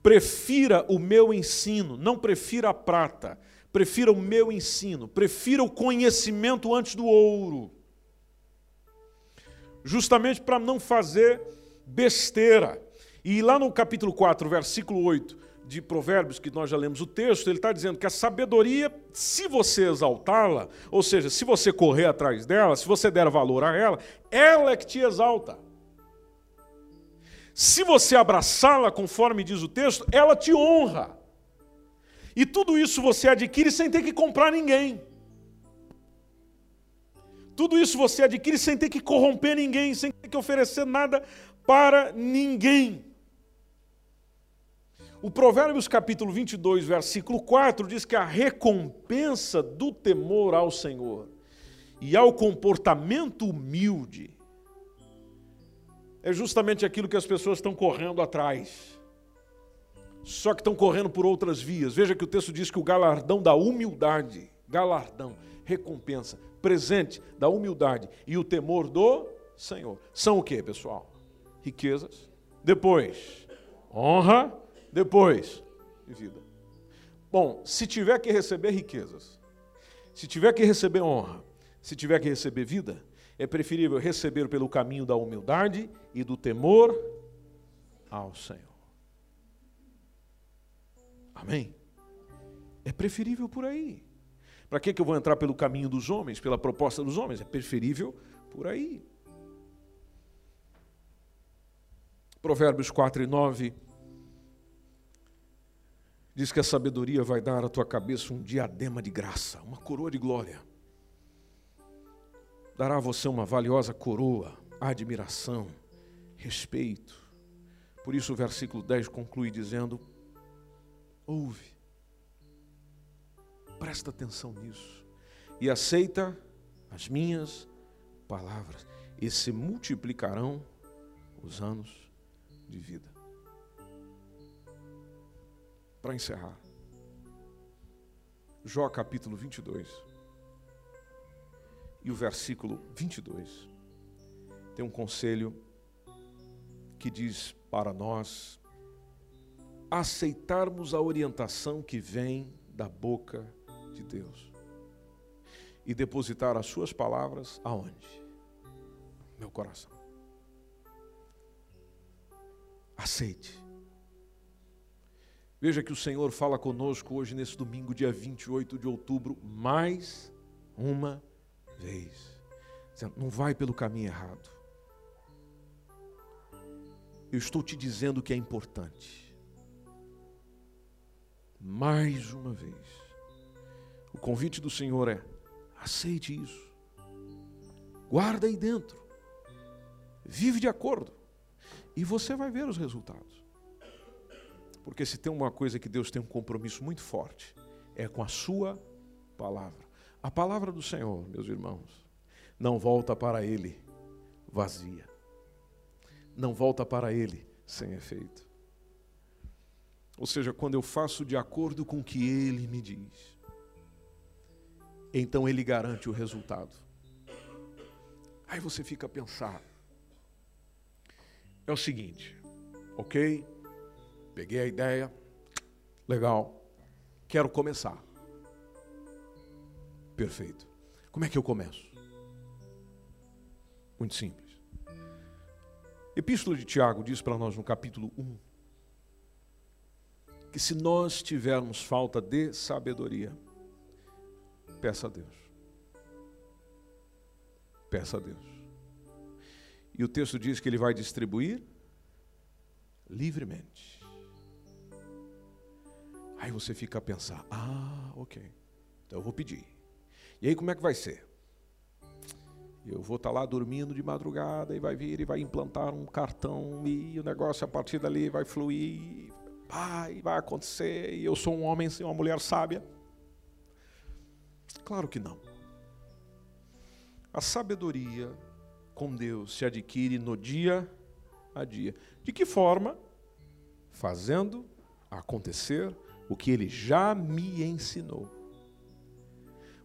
prefira o meu ensino, não prefira a prata, prefira o meu ensino, prefira o conhecimento antes do ouro. Justamente para não fazer besteira. E lá no capítulo 4, versículo 8 de Provérbios, que nós já lemos o texto, ele está dizendo que a sabedoria, se você exaltá-la, ou seja, se você correr atrás dela, se você der valor a ela, ela é que te exalta. Se você abraçá-la, conforme diz o texto, ela te honra. E tudo isso você adquire sem ter que comprar ninguém. Tudo isso você adquire sem ter que corromper ninguém, sem ter que oferecer nada para ninguém. O Provérbios capítulo 22, versículo 4 diz que a recompensa do temor ao Senhor e ao comportamento humilde é justamente aquilo que as pessoas estão correndo atrás. Só que estão correndo por outras vias. Veja que o texto diz que o galardão da humildade, galardão, recompensa, presente da humildade e o temor do Senhor. São o que, pessoal? Riquezas. Depois, honra. Depois, vida. Bom, se tiver que receber riquezas, se tiver que receber honra, se tiver que receber vida, é preferível receber pelo caminho da humildade e do temor ao Senhor. Amém? É preferível por aí. Para que, que eu vou entrar pelo caminho dos homens, pela proposta dos homens? É preferível por aí. Provérbios 4 e 9 diz que a sabedoria vai dar à tua cabeça um diadema de graça, uma coroa de glória. Dará a você uma valiosa coroa, admiração, respeito. Por isso o versículo 10 conclui dizendo: Ouve, Presta atenção nisso. E aceita as minhas palavras. E se multiplicarão os anos de vida. Para encerrar. Jó capítulo 22. E o versículo 22. Tem um conselho que diz para nós aceitarmos a orientação que vem da boca de Deus e depositar as suas palavras aonde? Meu coração. Aceite. Veja que o Senhor fala conosco hoje, nesse domingo, dia 28 de outubro, mais uma vez. Não vai pelo caminho errado. Eu estou te dizendo que é importante. Mais uma vez. O convite do Senhor é: aceite isso. Guarda aí dentro. Vive de acordo. E você vai ver os resultados. Porque se tem uma coisa que Deus tem um compromisso muito forte, é com a sua palavra. A palavra do Senhor, meus irmãos, não volta para ele vazia. Não volta para ele sem efeito. Ou seja, quando eu faço de acordo com o que ele me diz, então ele garante o resultado. Aí você fica a pensar. É o seguinte, ok? Peguei a ideia, legal, quero começar. Perfeito. Como é que eu começo? Muito simples. Epístola de Tiago diz para nós no capítulo 1 que se nós tivermos falta de sabedoria, Peça a Deus. Peça a Deus. E o texto diz que ele vai distribuir livremente. Aí você fica a pensar: ah, ok, então eu vou pedir. E aí como é que vai ser? Eu vou estar lá dormindo de madrugada e vai vir e vai implantar um cartão e o negócio a partir dali vai fluir, vai, vai acontecer e eu sou um homem, uma mulher sábia. Claro que não. A sabedoria com Deus se adquire no dia a dia. De que forma? Fazendo acontecer o que ele já me ensinou.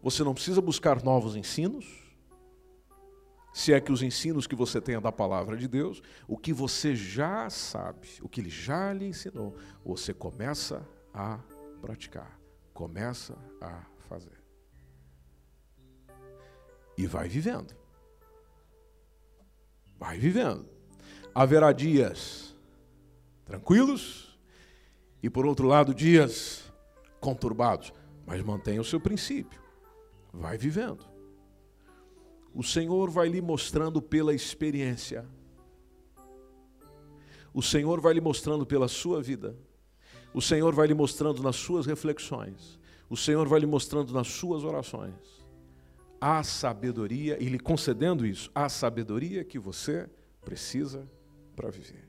Você não precisa buscar novos ensinos, se é que os ensinos que você tem é da palavra de Deus, o que você já sabe, o que ele já lhe ensinou, você começa a praticar, começa a fazer e vai vivendo. Vai vivendo. Haverá dias tranquilos e, por outro lado, dias conturbados, mas mantenha o seu princípio. Vai vivendo. O Senhor vai lhe mostrando pela experiência. O Senhor vai lhe mostrando pela sua vida. O Senhor vai lhe mostrando nas suas reflexões, o Senhor vai lhe mostrando nas suas orações a sabedoria e lhe concedendo isso, a sabedoria que você precisa para viver.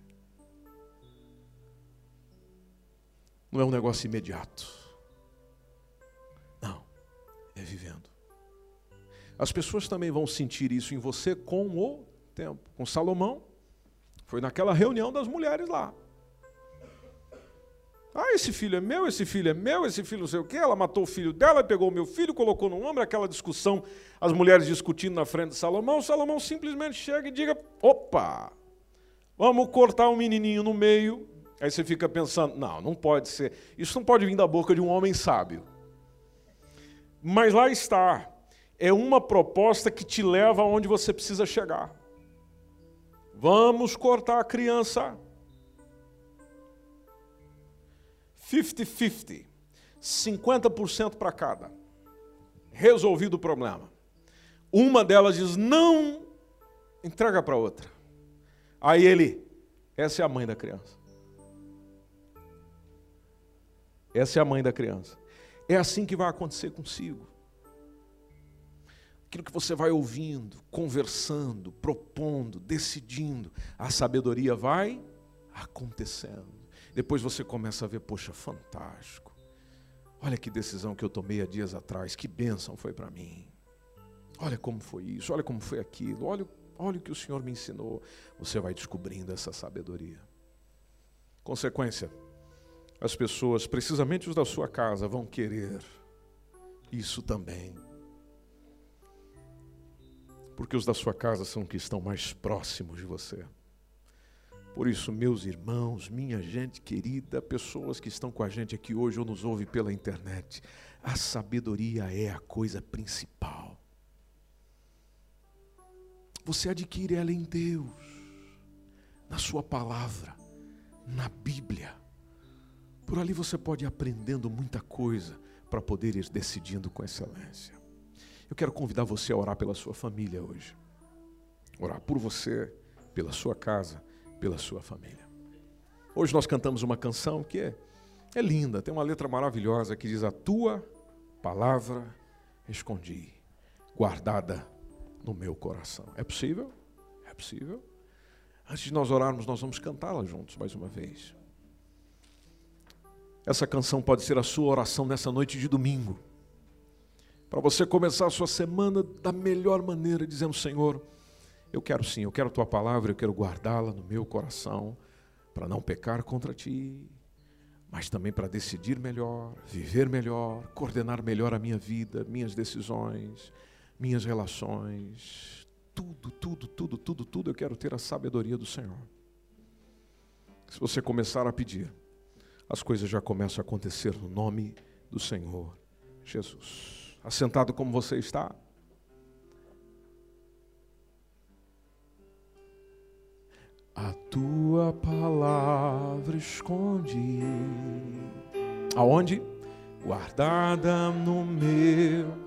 Não é um negócio imediato. Não, é vivendo. As pessoas também vão sentir isso em você com o tempo. Com Salomão, foi naquela reunião das mulheres lá. Ah, esse filho é meu, esse filho é meu, esse filho não sei o quê. Ela matou o filho dela, pegou o meu filho, colocou no ombro, aquela discussão, as mulheres discutindo na frente de Salomão. Salomão simplesmente chega e diga: opa, vamos cortar um menininho no meio. Aí você fica pensando: não, não pode ser. Isso não pode vir da boca de um homem sábio. Mas lá está. É uma proposta que te leva aonde você precisa chegar. Vamos cortar a criança 50-50, 50% para cada. Resolvido o problema. Uma delas diz: não, entrega para outra. Aí ele, essa é a mãe da criança. Essa é a mãe da criança. É assim que vai acontecer consigo. Aquilo que você vai ouvindo, conversando, propondo, decidindo, a sabedoria vai acontecendo. Depois você começa a ver, poxa, fantástico. Olha que decisão que eu tomei há dias atrás, que bênção foi para mim. Olha como foi isso, olha como foi aquilo, olha, olha o que o Senhor me ensinou. Você vai descobrindo essa sabedoria. Consequência, as pessoas, precisamente os da sua casa, vão querer isso também. Porque os da sua casa são que estão mais próximos de você. Por isso, meus irmãos, minha gente querida, pessoas que estão com a gente aqui hoje ou nos ouvem pela internet, a sabedoria é a coisa principal. Você adquire ela em Deus, na Sua palavra, na Bíblia. Por ali você pode ir aprendendo muita coisa para poder ir decidindo com excelência. Eu quero convidar você a orar pela sua família hoje. Orar por você, pela sua casa pela sua família. Hoje nós cantamos uma canção que é, é linda, tem uma letra maravilhosa que diz: A tua palavra escondi, guardada no meu coração. É possível? É possível. Antes de nós orarmos, nós vamos cantá-la juntos mais uma vez. Essa canção pode ser a sua oração nessa noite de domingo. Para você começar a sua semana da melhor maneira, dizendo: Senhor, eu quero sim, eu quero a tua palavra, eu quero guardá-la no meu coração, para não pecar contra ti, mas também para decidir melhor, viver melhor, coordenar melhor a minha vida, minhas decisões, minhas relações. Tudo, tudo, tudo, tudo, tudo eu quero ter a sabedoria do Senhor. Se você começar a pedir, as coisas já começam a acontecer no nome do Senhor Jesus. Assentado como você está, A tua palavra esconde. Aonde? Guardada no meu.